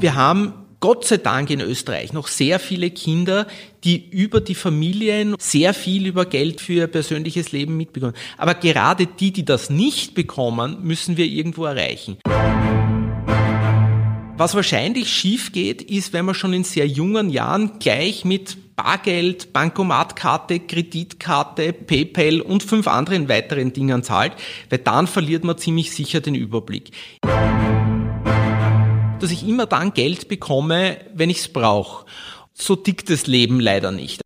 Wir haben Gott sei Dank in Österreich noch sehr viele Kinder, die über die Familien sehr viel über Geld für ihr persönliches Leben mitbekommen. Aber gerade die, die das nicht bekommen, müssen wir irgendwo erreichen. Was wahrscheinlich schief geht, ist, wenn man schon in sehr jungen Jahren gleich mit Bargeld, Bankomatkarte, Kreditkarte, PayPal und fünf anderen weiteren Dingen zahlt, weil dann verliert man ziemlich sicher den Überblick. Dass ich immer dann Geld bekomme, wenn ich es brauche. So tickt das Leben leider nicht.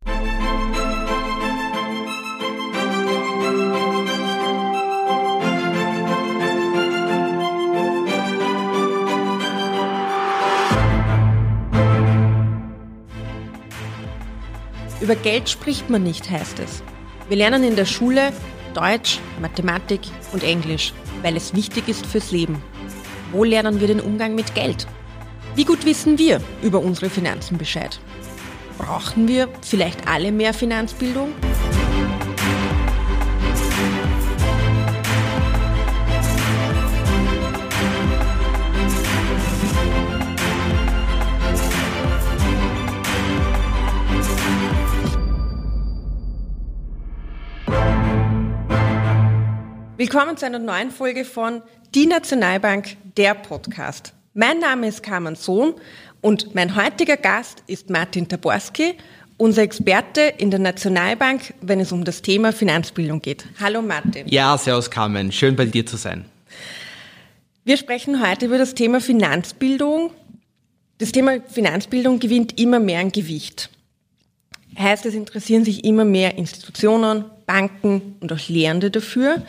Über Geld spricht man nicht, heißt es. Wir lernen in der Schule Deutsch, Mathematik und Englisch, weil es wichtig ist fürs Leben. Wo lernen wir den Umgang mit Geld? Wie gut wissen wir über unsere Finanzen Bescheid? Brauchen wir vielleicht alle mehr Finanzbildung? Willkommen zu einer neuen Folge von Die Nationalbank, der Podcast. Mein Name ist Carmen Sohn und mein heutiger Gast ist Martin Taborski, unser Experte in der Nationalbank, wenn es um das Thema Finanzbildung geht. Hallo Martin. Ja, servus Carmen. Schön bei dir zu sein. Wir sprechen heute über das Thema Finanzbildung. Das Thema Finanzbildung gewinnt immer mehr an Gewicht. Heißt, es interessieren sich immer mehr Institutionen, Banken und auch Lehrende dafür.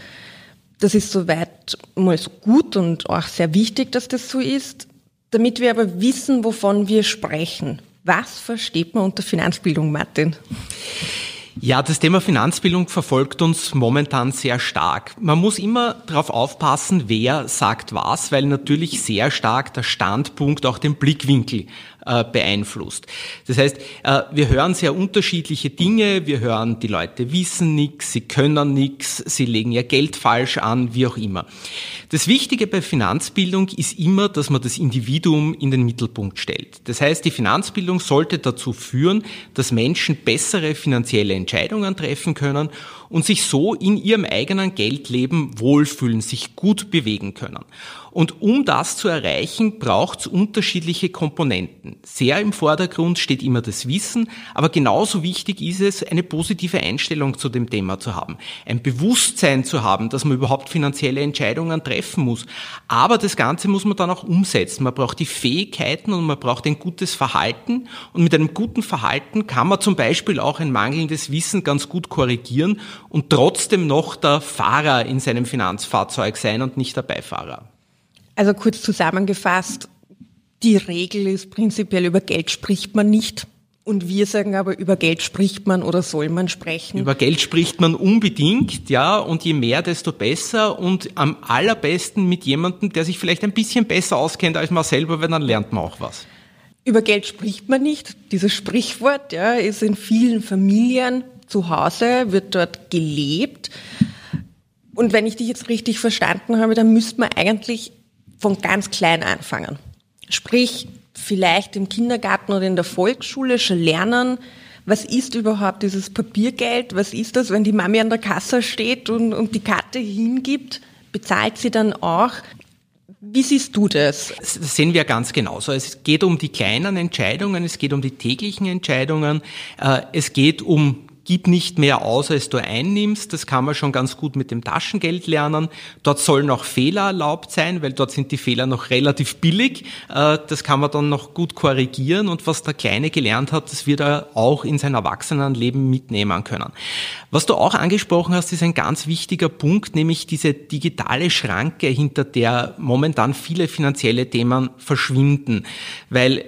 Das ist soweit mal so gut und auch sehr wichtig, dass das so ist. Damit wir aber wissen, wovon wir sprechen. Was versteht man unter Finanzbildung, Martin? Ja, das Thema Finanzbildung verfolgt uns momentan sehr stark. Man muss immer darauf aufpassen, wer sagt was, weil natürlich sehr stark der Standpunkt auch den Blickwinkel äh, beeinflusst. Das heißt, äh, wir hören sehr unterschiedliche Dinge, wir hören, die Leute wissen nichts, sie können nichts, sie legen ihr Geld falsch an, wie auch immer. Das Wichtige bei Finanzbildung ist immer, dass man das Individuum in den Mittelpunkt stellt. Das heißt, die Finanzbildung sollte dazu führen, dass Menschen bessere finanzielle Entscheidungen treffen können und sich so in ihrem eigenen Geldleben wohlfühlen, sich gut bewegen können. Und um das zu erreichen, braucht es unterschiedliche Komponenten. Sehr im Vordergrund steht immer das Wissen, aber genauso wichtig ist es, eine positive Einstellung zu dem Thema zu haben. Ein Bewusstsein zu haben, dass man überhaupt finanzielle Entscheidungen treffen muss. Aber das Ganze muss man dann auch umsetzen. Man braucht die Fähigkeiten und man braucht ein gutes Verhalten. Und mit einem guten Verhalten kann man zum Beispiel auch ein mangelndes Wissen ganz gut korrigieren und trotzdem noch der Fahrer in seinem Finanzfahrzeug sein und nicht der Beifahrer. Also kurz zusammengefasst, die Regel ist prinzipiell, über Geld spricht man nicht. Und wir sagen aber, über Geld spricht man oder soll man sprechen? Über Geld spricht man unbedingt, ja, und je mehr, desto besser und am allerbesten mit jemandem, der sich vielleicht ein bisschen besser auskennt als man selber, weil dann lernt man auch was. Über Geld spricht man nicht. Dieses Sprichwort ja, ist in vielen Familien zu Hause, wird dort gelebt. Und wenn ich dich jetzt richtig verstanden habe, dann müsste man eigentlich von ganz klein anfangen. Sprich, vielleicht im Kindergarten oder in der Volksschule schon lernen, was ist überhaupt dieses Papiergeld? Was ist das, wenn die Mami an der Kasse steht und, und die Karte hingibt? Bezahlt sie dann auch? Wie siehst du das? Das sehen wir ganz genauso. Es geht um die kleinen Entscheidungen, es geht um die täglichen Entscheidungen, äh, es geht um gib nicht mehr aus, als du einnimmst. Das kann man schon ganz gut mit dem Taschengeld lernen. Dort sollen auch Fehler erlaubt sein, weil dort sind die Fehler noch relativ billig. Äh, das kann man dann noch gut korrigieren und was der Kleine gelernt hat, das wird er auch in sein Erwachsenenleben mitnehmen können. Was du auch angesprochen hast, ist ein ganz wichtiger Punkt, nämlich diese digitale Schranke, hinter der momentan viele finanzielle Themen verschwinden, weil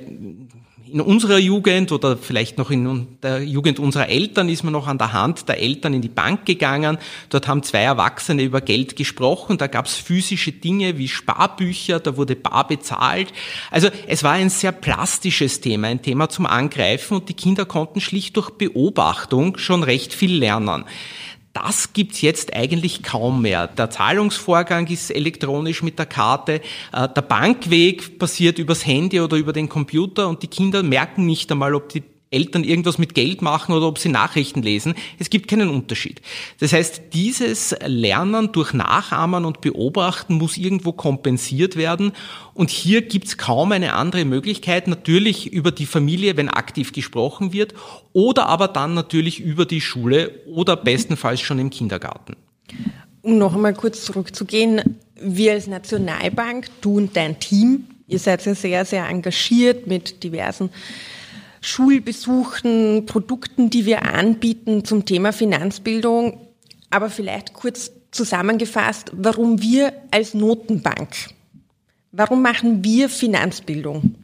in unserer Jugend oder vielleicht noch in der Jugend unserer Eltern ist man noch an der Hand der Eltern in die Bank gegangen. Dort haben zwei Erwachsene über Geld gesprochen. Da gab es physische Dinge wie Sparbücher, da wurde bar bezahlt. Also es war ein sehr plastisches Thema, ein Thema zum Angreifen und die Kinder konnten schlicht durch Beobachtung schon recht viel lernen. Das gibt's jetzt eigentlich kaum mehr. Der Zahlungsvorgang ist elektronisch mit der Karte, äh, der Bankweg passiert übers Handy oder über den Computer und die Kinder merken nicht einmal, ob die Eltern irgendwas mit Geld machen oder ob sie Nachrichten lesen. Es gibt keinen Unterschied. Das heißt, dieses Lernen durch Nachahmen und Beobachten muss irgendwo kompensiert werden. Und hier gibt es kaum eine andere Möglichkeit, natürlich über die Familie, wenn aktiv gesprochen wird, oder aber dann natürlich über die Schule oder bestenfalls schon im Kindergarten. Um noch einmal kurz zurückzugehen, wir als Nationalbank, du und dein Team, ihr seid ja sehr, sehr engagiert mit diversen Schulbesuchen, Produkten, die wir anbieten zum Thema Finanzbildung. Aber vielleicht kurz zusammengefasst, warum wir als Notenbank, warum machen wir Finanzbildung?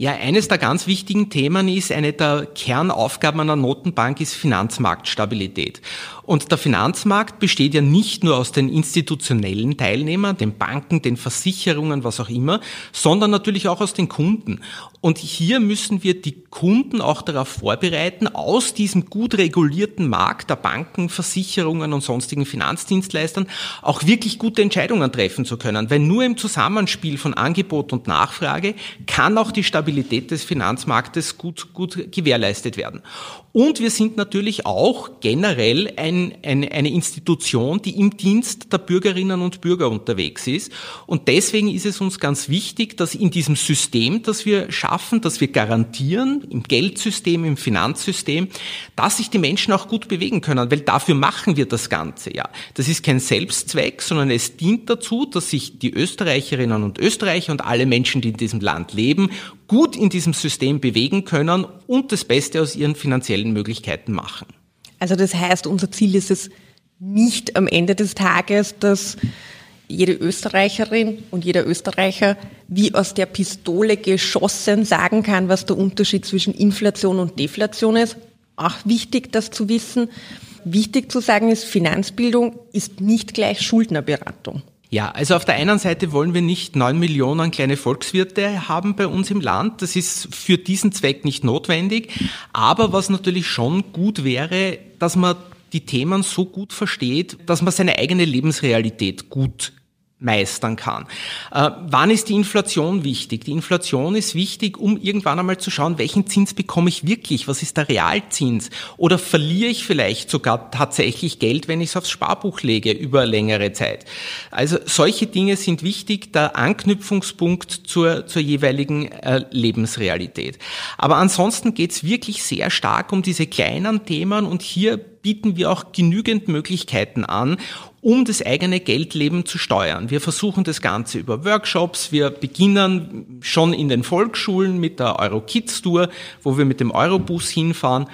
Ja, eines der ganz wichtigen Themen ist, eine der Kernaufgaben einer Notenbank ist Finanzmarktstabilität. Und der Finanzmarkt besteht ja nicht nur aus den institutionellen Teilnehmern, den Banken, den Versicherungen, was auch immer, sondern natürlich auch aus den Kunden. Und hier müssen wir die Kunden auch darauf vorbereiten, aus diesem gut regulierten Markt der Banken, Versicherungen und sonstigen Finanzdienstleistern auch wirklich gute Entscheidungen treffen zu können. Weil nur im Zusammenspiel von Angebot und Nachfrage kann auch die Stabilität des Finanzmarktes gut, gut gewährleistet werden. Und wir sind natürlich auch generell ein, ein, eine Institution, die im Dienst der Bürgerinnen und Bürger unterwegs ist. Und deswegen ist es uns ganz wichtig, dass in diesem System, das wir schaffen, dass wir garantieren, im Geldsystem, im Finanzsystem, dass sich die Menschen auch gut bewegen können, weil dafür machen wir das Ganze ja. Das ist kein Selbstzweck, sondern es dient dazu, dass sich die Österreicherinnen und Österreicher und alle Menschen, die in diesem Land leben, gut in diesem System bewegen können und das Beste aus ihren finanziellen Möglichkeiten machen. Also das heißt, unser Ziel ist es nicht am Ende des Tages, dass jede Österreicherin und jeder Österreicher wie aus der Pistole geschossen sagen kann, was der Unterschied zwischen Inflation und Deflation ist. Auch wichtig, das zu wissen. Wichtig zu sagen ist, Finanzbildung ist nicht gleich Schuldnerberatung. Ja, also auf der einen Seite wollen wir nicht neun Millionen kleine Volkswirte haben bei uns im Land. Das ist für diesen Zweck nicht notwendig. Aber was natürlich schon gut wäre, dass man die Themen so gut versteht, dass man seine eigene Lebensrealität gut meistern kann. Äh, wann ist die Inflation wichtig? Die Inflation ist wichtig, um irgendwann einmal zu schauen, welchen Zins bekomme ich wirklich? Was ist der Realzins? Oder verliere ich vielleicht sogar tatsächlich Geld, wenn ich es aufs Sparbuch lege über längere Zeit? Also solche Dinge sind wichtig, der Anknüpfungspunkt zur, zur jeweiligen äh, Lebensrealität. Aber ansonsten geht es wirklich sehr stark um diese kleinen Themen und hier bieten wir auch genügend Möglichkeiten an, um das eigene Geldleben zu steuern. Wir versuchen das Ganze über Workshops. Wir beginnen schon in den Volksschulen mit der Euro-Kids Tour, wo wir mit dem Eurobus hinfahren.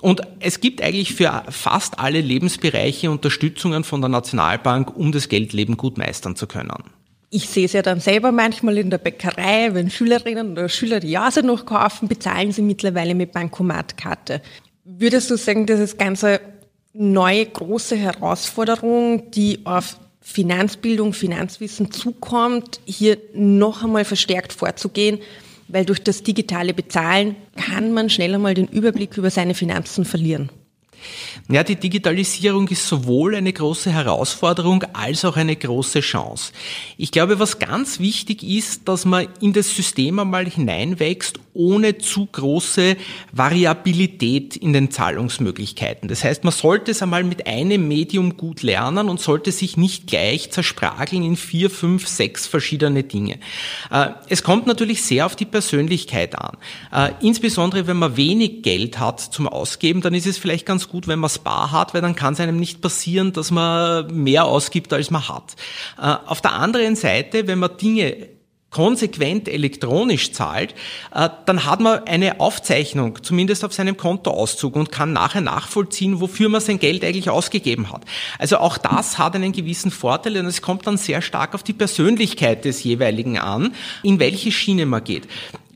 Und es gibt eigentlich für fast alle Lebensbereiche Unterstützungen von der Nationalbank, um das Geldleben gut meistern zu können. Ich sehe es ja dann selber manchmal in der Bäckerei, wenn Schülerinnen oder Schüler die Jase noch kaufen, bezahlen sie mittlerweile mit Bankomatkarte. Würdest du sagen, dass das Ganze neue große Herausforderung, die auf Finanzbildung, Finanzwissen zukommt, hier noch einmal verstärkt vorzugehen, weil durch das digitale Bezahlen kann man schnell einmal den Überblick über seine Finanzen verlieren. Ja, die Digitalisierung ist sowohl eine große Herausforderung als auch eine große Chance. Ich glaube, was ganz wichtig ist, dass man in das System einmal hineinwächst, ohne zu große Variabilität in den Zahlungsmöglichkeiten. Das heißt, man sollte es einmal mit einem Medium gut lernen und sollte sich nicht gleich zersprageln in vier, fünf, sechs verschiedene Dinge. Äh, es kommt natürlich sehr auf die Persönlichkeit an. Äh, insbesondere wenn man wenig Geld hat zum Ausgeben, dann ist es vielleicht ganz gut, wenn man Spar hat, weil dann kann es einem nicht passieren, dass man mehr ausgibt, als man hat. Äh, auf der anderen Seite, wenn man Dinge konsequent elektronisch zahlt, äh, dann hat man eine Aufzeichnung, zumindest auf seinem Kontoauszug und kann nachher nachvollziehen, wofür man sein Geld eigentlich ausgegeben hat. Also auch das hat einen gewissen Vorteil und es kommt dann sehr stark auf die Persönlichkeit des jeweiligen an, in welche Schiene man geht.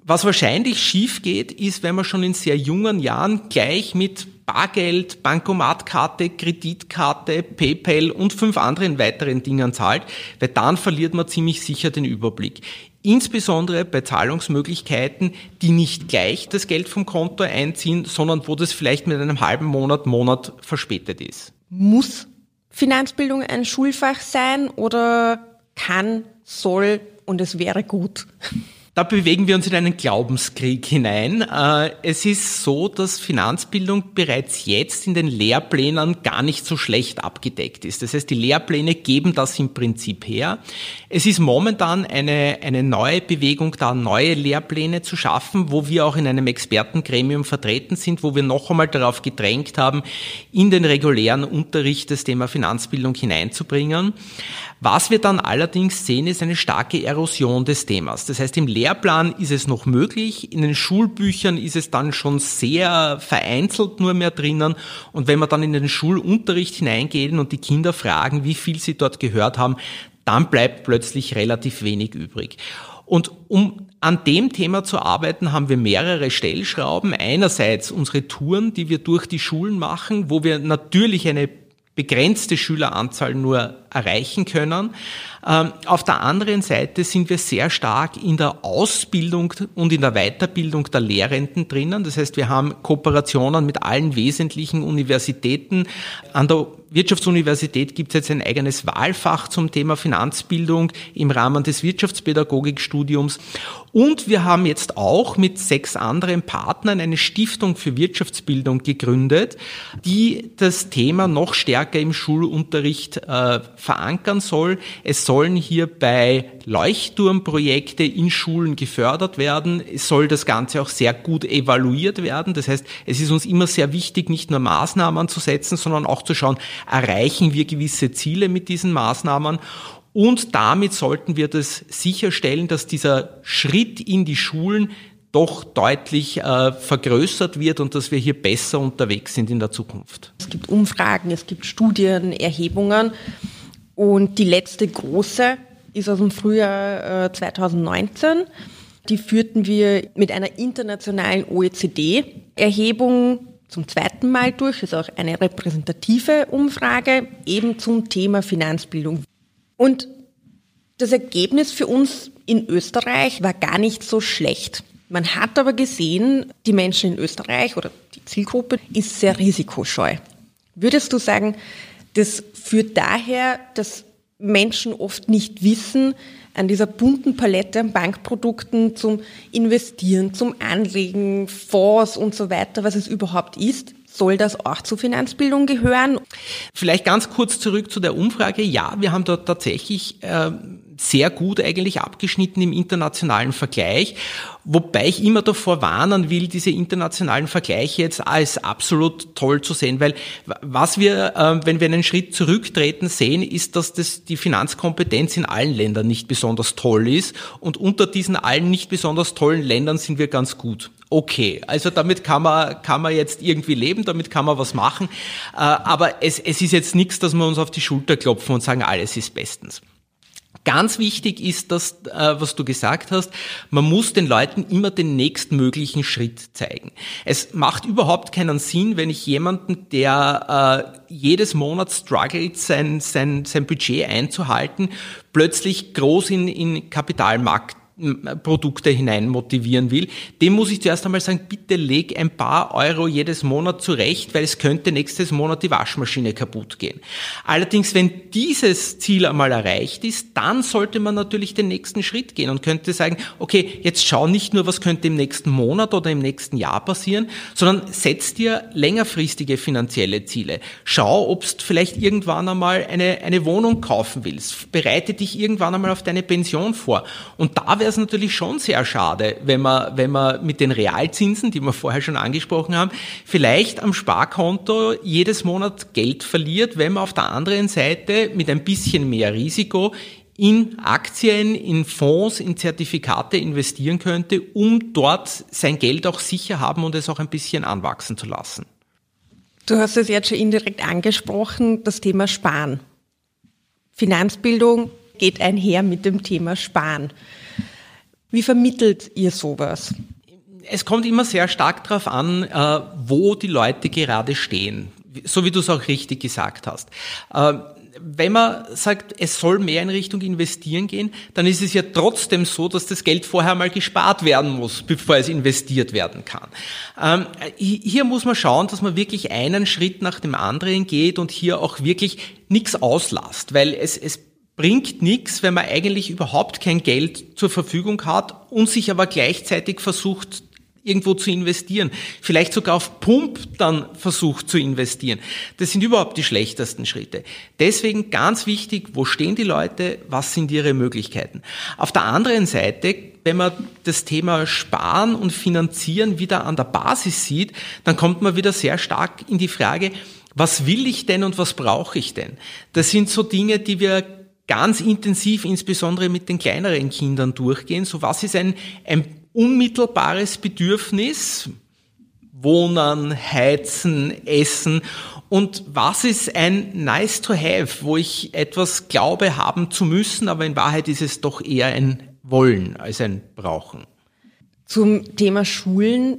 Was wahrscheinlich schief geht, ist, wenn man schon in sehr jungen Jahren gleich mit Bargeld, Bankomatkarte, Kreditkarte, PayPal und fünf anderen weiteren Dingen zahlt, weil dann verliert man ziemlich sicher den Überblick. insbesondere bei Zahlungsmöglichkeiten, die nicht gleich das Geld vom Konto einziehen, sondern wo das vielleicht mit einem halben Monat, Monat verspätet ist. Muss Finanzbildung ein Schulfach sein oder kann, soll und es wäre gut? Da bewegen wir uns in einen Glaubenskrieg hinein. Äh, es ist so, dass Finanzbildung bereits jetzt in den Lehrplänen gar nicht so schlecht abgedeckt ist. Das heißt, die Lehrpläne geben das im Prinzip her. Es ist momentan eine, eine neue Bewegung da, neue Lehrpläne zu schaffen, wo wir auch in einem Expertengremium vertreten sind, wo wir noch einmal darauf gedrängt haben, in den regulären Unterricht das Thema Finanzbildung hineinzubringen. Was wir dann allerdings sehen, ist eine starke Erosion des Themas. Das heißt, im Lehrplan ist es noch möglich, in den Schulbüchern ist es dann schon sehr vereinzelt nur mehr drinnen. Und wenn wir dann in den Schulunterricht hineingehen und die Kinder fragen, wie viel sie dort gehört haben, dann bleibt plötzlich relativ wenig übrig. Und um an dem Thema zu arbeiten, haben wir mehrere Stellschrauben. Einerseits unsere Touren, die wir durch die Schulen machen, wo wir natürlich eine begrenzte Schüleranzahl nur erreichen können. Ähm, auf der anderen Seite sind wir sehr stark in der Ausbildung und in der Weiterbildung der Lehrenden drinnen. Das heißt, wir haben Kooperationen mit allen wesentlichen Universitäten. An der Wirtschaftsuniversität gibt es jetzt ein eigenes Wahlfach zum Thema Finanzbildung im Rahmen des Wirtschaftspädagogikstudiums. Und wir haben jetzt auch mit sechs anderen Partnern eine Stiftung für Wirtschaftsbildung gegründet, die das Thema noch stärker im Schulunterricht äh, verankern soll. Es sollen hierbei Leuchtturmprojekte in Schulen gefördert werden. Soll das Ganze auch sehr gut evaluiert werden. Das heißt, es ist uns immer sehr wichtig, nicht nur Maßnahmen zu setzen, sondern auch zu schauen, erreichen wir gewisse Ziele mit diesen Maßnahmen. Und damit sollten wir das sicherstellen, dass dieser Schritt in die Schulen doch deutlich äh, vergrößert wird und dass wir hier besser unterwegs sind in der Zukunft. Es gibt Umfragen, es gibt Studien, Erhebungen und die letzte große ist aus dem Frühjahr äh, 2019. Die führten wir mit einer internationalen OECD-Erhebung zum zweiten Mal durch. Das ist auch eine repräsentative Umfrage eben zum Thema Finanzbildung. Und das Ergebnis für uns in Österreich war gar nicht so schlecht. Man hat aber gesehen, die Menschen in Österreich oder die Zielgruppe ist sehr risikoscheu. Würdest du sagen, das führt daher, dass Menschen oft nicht wissen, an dieser bunten Palette an Bankprodukten zum Investieren, zum Anlegen, Fonds und so weiter, was es überhaupt ist, soll das auch zur Finanzbildung gehören? Vielleicht ganz kurz zurück zu der Umfrage. Ja, wir haben dort tatsächlich äh, sehr gut eigentlich abgeschnitten im internationalen Vergleich. Wobei ich immer davor warnen will, diese internationalen Vergleiche jetzt als absolut toll zu sehen, weil was wir, äh, wenn wir einen Schritt zurücktreten, sehen, ist, dass das die Finanzkompetenz in allen Ländern nicht besonders toll ist und unter diesen allen nicht besonders tollen Ländern sind wir ganz gut. Okay, also damit kann man, kann man jetzt irgendwie leben, damit kann man was machen, äh, aber es, es ist jetzt nichts, dass wir uns auf die Schulter klopfen und sagen, alles ist bestens. Ganz wichtig ist das, äh, was du gesagt hast, man muss den Leuten immer den nächstmöglichen Schritt zeigen. Es macht überhaupt keinen Sinn, wenn ich jemanden, der äh, jedes Monat struggelt, sein, sein, sein Budget einzuhalten, plötzlich groß in, in Kapitalmarkt Produkte hinein motivieren will, dem muss ich zuerst einmal sagen, bitte leg ein paar Euro jedes Monat zurecht, weil es könnte nächstes Monat die Waschmaschine kaputt gehen. Allerdings, wenn dieses Ziel einmal erreicht ist, dann sollte man natürlich den nächsten Schritt gehen und könnte sagen, okay, jetzt schau nicht nur, was könnte im nächsten Monat oder im nächsten Jahr passieren, sondern setz dir längerfristige finanzielle Ziele. Schau, ob du vielleicht irgendwann einmal eine, eine Wohnung kaufen willst. Bereite dich irgendwann einmal auf deine Pension vor. Und da wäre es natürlich schon sehr schade, wenn man, wenn man mit den Realzinsen, die wir vorher schon angesprochen haben, vielleicht am Sparkonto jedes Monat Geld verliert, wenn man auf der anderen Seite mit ein bisschen mehr Risiko in Aktien, in Fonds, in Zertifikate investieren könnte, um dort sein Geld auch sicher haben und es auch ein bisschen anwachsen zu lassen. Du hast es jetzt schon indirekt angesprochen, das Thema Sparen. Finanzbildung geht einher mit dem Thema Sparen. Wie vermittelt ihr sowas? Es kommt immer sehr stark darauf an, äh, wo die Leute gerade stehen, so wie du es auch richtig gesagt hast. Äh, wenn man sagt, es soll mehr in Richtung investieren gehen, dann ist es ja trotzdem so, dass das Geld vorher mal gespart werden muss, bevor es investiert werden kann. Ähm, hier muss man schauen, dass man wirklich einen Schritt nach dem anderen geht und hier auch wirklich nichts auslasst, weil es, es bringt nichts, wenn man eigentlich überhaupt kein Geld zur Verfügung hat und sich aber gleichzeitig versucht, irgendwo zu investieren. Vielleicht sogar auf Pump dann versucht zu investieren. Das sind überhaupt die schlechtesten Schritte. Deswegen ganz wichtig, wo stehen die Leute, was sind ihre Möglichkeiten. Auf der anderen Seite, wenn man das Thema Sparen und Finanzieren wieder an der Basis sieht, dann kommt man wieder sehr stark in die Frage, was will ich denn und was brauche ich denn? Das sind so Dinge, die wir ganz intensiv, insbesondere mit den kleineren Kindern durchgehen. So was ist ein, ein unmittelbares Bedürfnis? Wohnen, heizen, essen. Und was ist ein nice to have, wo ich etwas glaube haben zu müssen, aber in Wahrheit ist es doch eher ein Wollen als ein Brauchen. Zum Thema Schulen.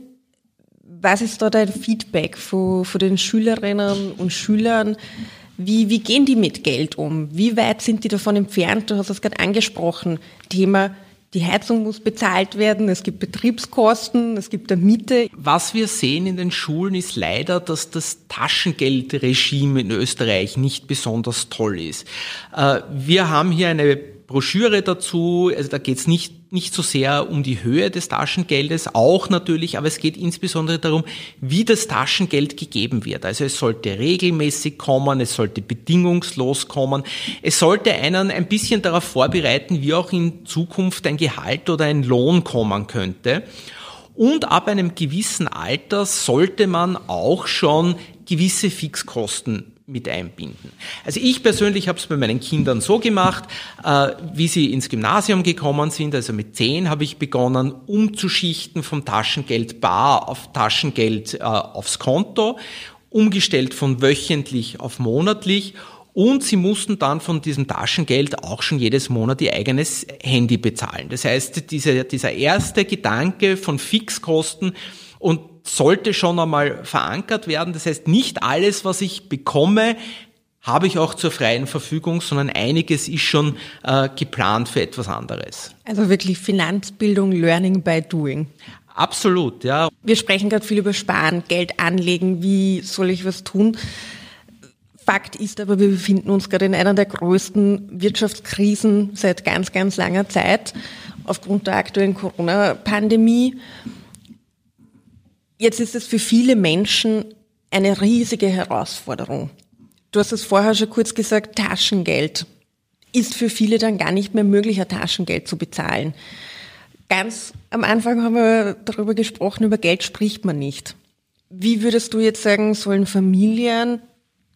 Was ist da dein Feedback von, von den Schülerinnen und Schülern? Wie, wie gehen die mit Geld um? Wie weit sind die davon entfernt? Du hast es gerade angesprochen. Thema, die Heizung muss bezahlt werden, es gibt Betriebskosten, es gibt eine Miete. Was wir sehen in den Schulen ist leider, dass das Taschengeldregime in Österreich nicht besonders toll ist. Äh, wir haben hier eine Broschüre dazu. Also da geht es nicht, nicht so sehr um die Höhe des Taschengeldes, auch natürlich, aber es geht insbesondere darum, wie das Taschengeld gegeben wird. Also es sollte regelmäßig kommen, es sollte bedingungslos kommen. Es sollte einen ein bisschen darauf vorbereiten, wie auch in Zukunft ein Gehalt oder ein Lohn kommen könnte. Und ab einem gewissen Alter sollte man auch schon gewisse Fixkosten mit einbinden. Also ich persönlich habe es bei meinen Kindern so gemacht, äh, wie sie ins Gymnasium gekommen sind, also mit zehn habe ich begonnen, umzuschichten vom Taschengeld bar auf Taschengeld äh, aufs Konto, umgestellt von wöchentlich auf monatlich und sie mussten dann von diesem Taschengeld auch schon jedes Monat ihr eigenes Handy bezahlen. Das heißt, diese, dieser erste Gedanke von Fixkosten und sollte schon einmal verankert werden. Das heißt, nicht alles, was ich bekomme, habe ich auch zur freien Verfügung, sondern einiges ist schon äh, geplant für etwas anderes. Also wirklich Finanzbildung, Learning by Doing. Absolut, ja. Wir sprechen gerade viel über Sparen, Geld anlegen, wie soll ich was tun? Fakt ist aber, wir befinden uns gerade in einer der größten Wirtschaftskrisen seit ganz, ganz langer Zeit aufgrund der aktuellen Corona-Pandemie. Jetzt ist es für viele Menschen eine riesige Herausforderung. Du hast es vorher schon kurz gesagt, Taschengeld ist für viele dann gar nicht mehr möglich, ein Taschengeld zu bezahlen. Ganz am Anfang haben wir darüber gesprochen, über Geld spricht man nicht. Wie würdest du jetzt sagen, sollen Familien,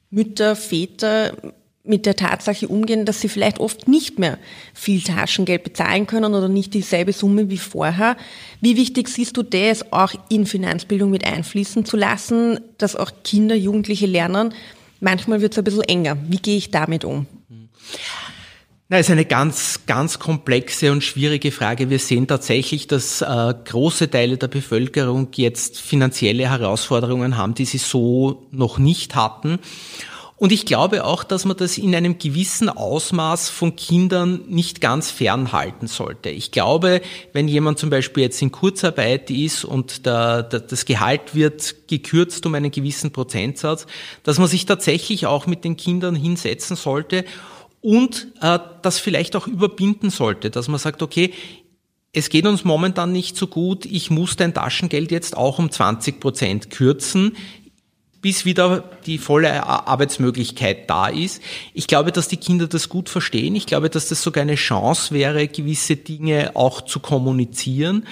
Mütter, Väter mit der Tatsache umgehen, dass sie vielleicht oft nicht mehr viel Taschengeld bezahlen können oder nicht dieselbe Summe wie vorher. Wie wichtig siehst du das auch in Finanzbildung mit einfließen zu lassen, dass auch Kinder, Jugendliche lernen? Manchmal wird es ein bisschen enger. Wie gehe ich damit um? Na, ist eine ganz, ganz komplexe und schwierige Frage. Wir sehen tatsächlich, dass äh, große Teile der Bevölkerung jetzt finanzielle Herausforderungen haben, die sie so noch nicht hatten. Und ich glaube auch, dass man das in einem gewissen Ausmaß von Kindern nicht ganz fernhalten sollte. Ich glaube, wenn jemand zum Beispiel jetzt in Kurzarbeit ist und der, der, das Gehalt wird gekürzt um einen gewissen Prozentsatz, dass man sich tatsächlich auch mit den Kindern hinsetzen sollte und äh, das vielleicht auch überbinden sollte, dass man sagt, okay, es geht uns momentan nicht so gut, ich muss dein Taschengeld jetzt auch um 20 Prozent kürzen bis wieder die volle Arbeitsmöglichkeit da ist. Ich glaube, dass die Kinder das gut verstehen. Ich glaube, dass das sogar eine Chance wäre, gewisse Dinge auch zu kommunizieren.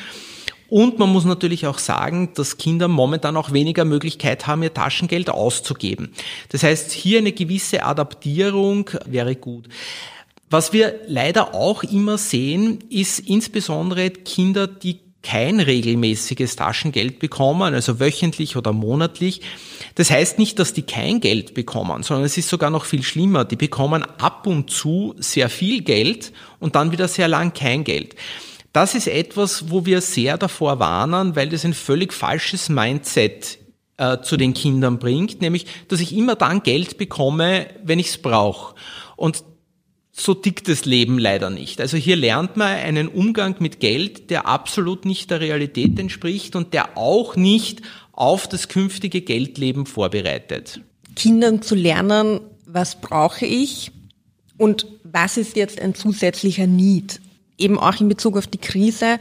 Und man muss natürlich auch sagen, dass Kinder momentan auch weniger Möglichkeit haben, ihr Taschengeld auszugeben. Das heißt, hier eine gewisse Adaptierung wäre gut. Was wir leider auch immer sehen, ist insbesondere Kinder, die kein regelmäßiges Taschengeld bekommen, also wöchentlich oder monatlich. Das heißt nicht, dass die kein Geld bekommen, sondern es ist sogar noch viel schlimmer. Die bekommen ab und zu sehr viel Geld und dann wieder sehr lang kein Geld. Das ist etwas, wo wir sehr davor warnen, weil das ein völlig falsches Mindset äh, zu den Kindern bringt, nämlich, dass ich immer dann Geld bekomme, wenn ich es brauche. Und so tickt das Leben leider nicht. Also hier lernt man einen Umgang mit Geld, der absolut nicht der Realität entspricht und der auch nicht auf das künftige Geldleben vorbereitet. Kindern zu lernen, was brauche ich und was ist jetzt ein zusätzlicher Need. Eben auch in Bezug auf die Krise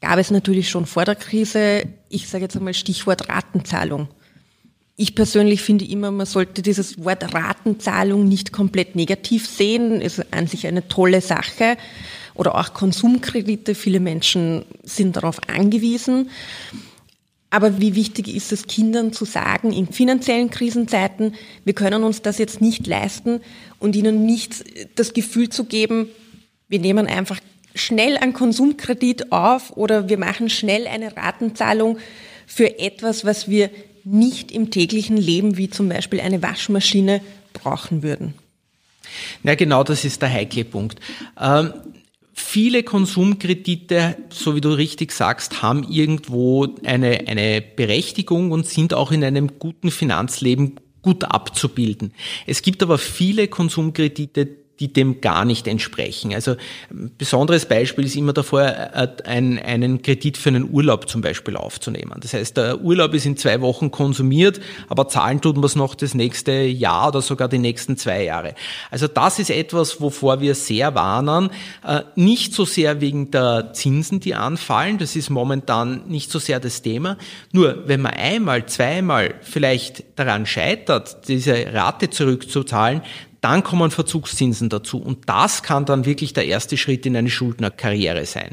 gab es natürlich schon vor der Krise, ich sage jetzt einmal Stichwort Ratenzahlung. Ich persönlich finde immer, man sollte dieses Wort Ratenzahlung nicht komplett negativ sehen. Ist an sich eine tolle Sache. Oder auch Konsumkredite. Viele Menschen sind darauf angewiesen. Aber wie wichtig ist es Kindern zu sagen, in finanziellen Krisenzeiten, wir können uns das jetzt nicht leisten und ihnen nicht das Gefühl zu geben, wir nehmen einfach schnell einen Konsumkredit auf oder wir machen schnell eine Ratenzahlung für etwas, was wir nicht im täglichen Leben, wie zum Beispiel eine Waschmaschine, brauchen würden. Na genau, das ist der heikle Punkt. Ähm, viele Konsumkredite, so wie du richtig sagst, haben irgendwo eine, eine Berechtigung und sind auch in einem guten Finanzleben gut abzubilden. Es gibt aber viele Konsumkredite, die dem gar nicht entsprechen. Also ein besonderes Beispiel ist immer davor, äh, ein, einen Kredit für einen Urlaub zum Beispiel aufzunehmen. Das heißt, der Urlaub ist in zwei Wochen konsumiert, aber zahlen tut man es noch das nächste Jahr oder sogar die nächsten zwei Jahre. Also das ist etwas, wovor wir sehr warnen. Äh, nicht so sehr wegen der Zinsen, die anfallen, das ist momentan nicht so sehr das Thema. Nur wenn man einmal, zweimal vielleicht daran scheitert, diese Rate zurückzuzahlen, dann kommen Verzugszinsen dazu und das kann dann wirklich der erste Schritt in eine Schuldnerkarriere sein.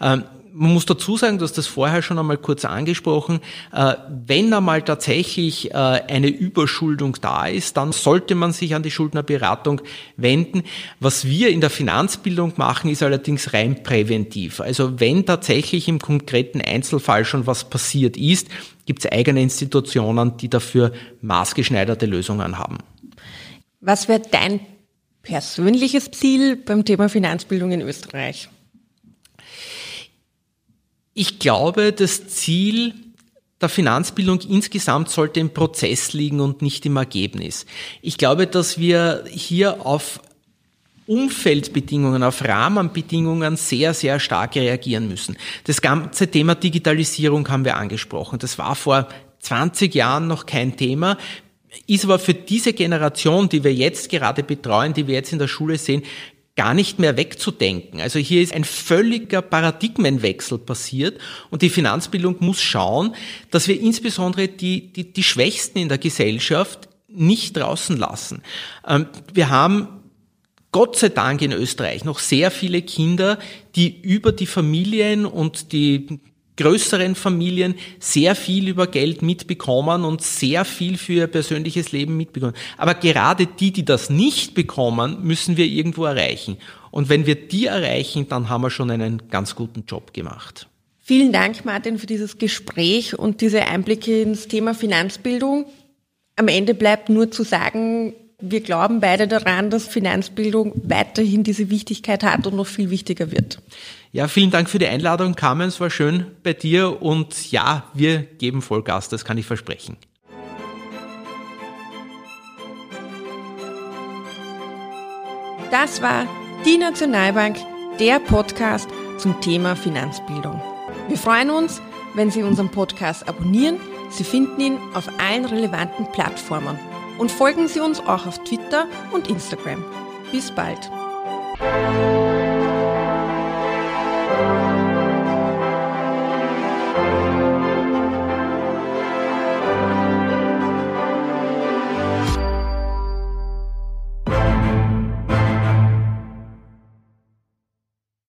Ähm, man muss dazu sagen, du hast das vorher schon einmal kurz angesprochen, äh, wenn einmal tatsächlich äh, eine Überschuldung da ist, dann sollte man sich an die Schuldnerberatung wenden. Was wir in der Finanzbildung machen, ist allerdings rein präventiv. Also wenn tatsächlich im konkreten Einzelfall schon was passiert ist, gibt es eigene Institutionen, die dafür maßgeschneiderte Lösungen haben. Was wäre dein persönliches Ziel beim Thema Finanzbildung in Österreich? Ich glaube, das Ziel der Finanzbildung insgesamt sollte im Prozess liegen und nicht im Ergebnis. Ich glaube, dass wir hier auf Umfeldbedingungen, auf Rahmenbedingungen sehr, sehr stark reagieren müssen. Das ganze Thema Digitalisierung haben wir angesprochen. Das war vor 20 Jahren noch kein Thema ist aber für diese Generation, die wir jetzt gerade betreuen, die wir jetzt in der Schule sehen, gar nicht mehr wegzudenken. Also hier ist ein völliger Paradigmenwechsel passiert und die Finanzbildung muss schauen, dass wir insbesondere die, die, die Schwächsten in der Gesellschaft nicht draußen lassen. Ähm, wir haben Gott sei Dank in Österreich noch sehr viele Kinder, die über die Familien und die größeren Familien sehr viel über Geld mitbekommen und sehr viel für ihr persönliches Leben mitbekommen. Aber gerade die, die das nicht bekommen, müssen wir irgendwo erreichen. Und wenn wir die erreichen, dann haben wir schon einen ganz guten Job gemacht. Vielen Dank, Martin, für dieses Gespräch und diese Einblicke ins Thema Finanzbildung. Am Ende bleibt nur zu sagen, wir glauben beide daran, dass Finanzbildung weiterhin diese Wichtigkeit hat und noch viel wichtiger wird. Ja, vielen Dank für die Einladung, Carmen. Es war schön bei dir und ja, wir geben Vollgas, das kann ich versprechen. Das war die Nationalbank, der Podcast zum Thema Finanzbildung. Wir freuen uns, wenn Sie unseren Podcast abonnieren. Sie finden ihn auf allen relevanten Plattformen und folgen Sie uns auch auf Twitter und Instagram. Bis bald.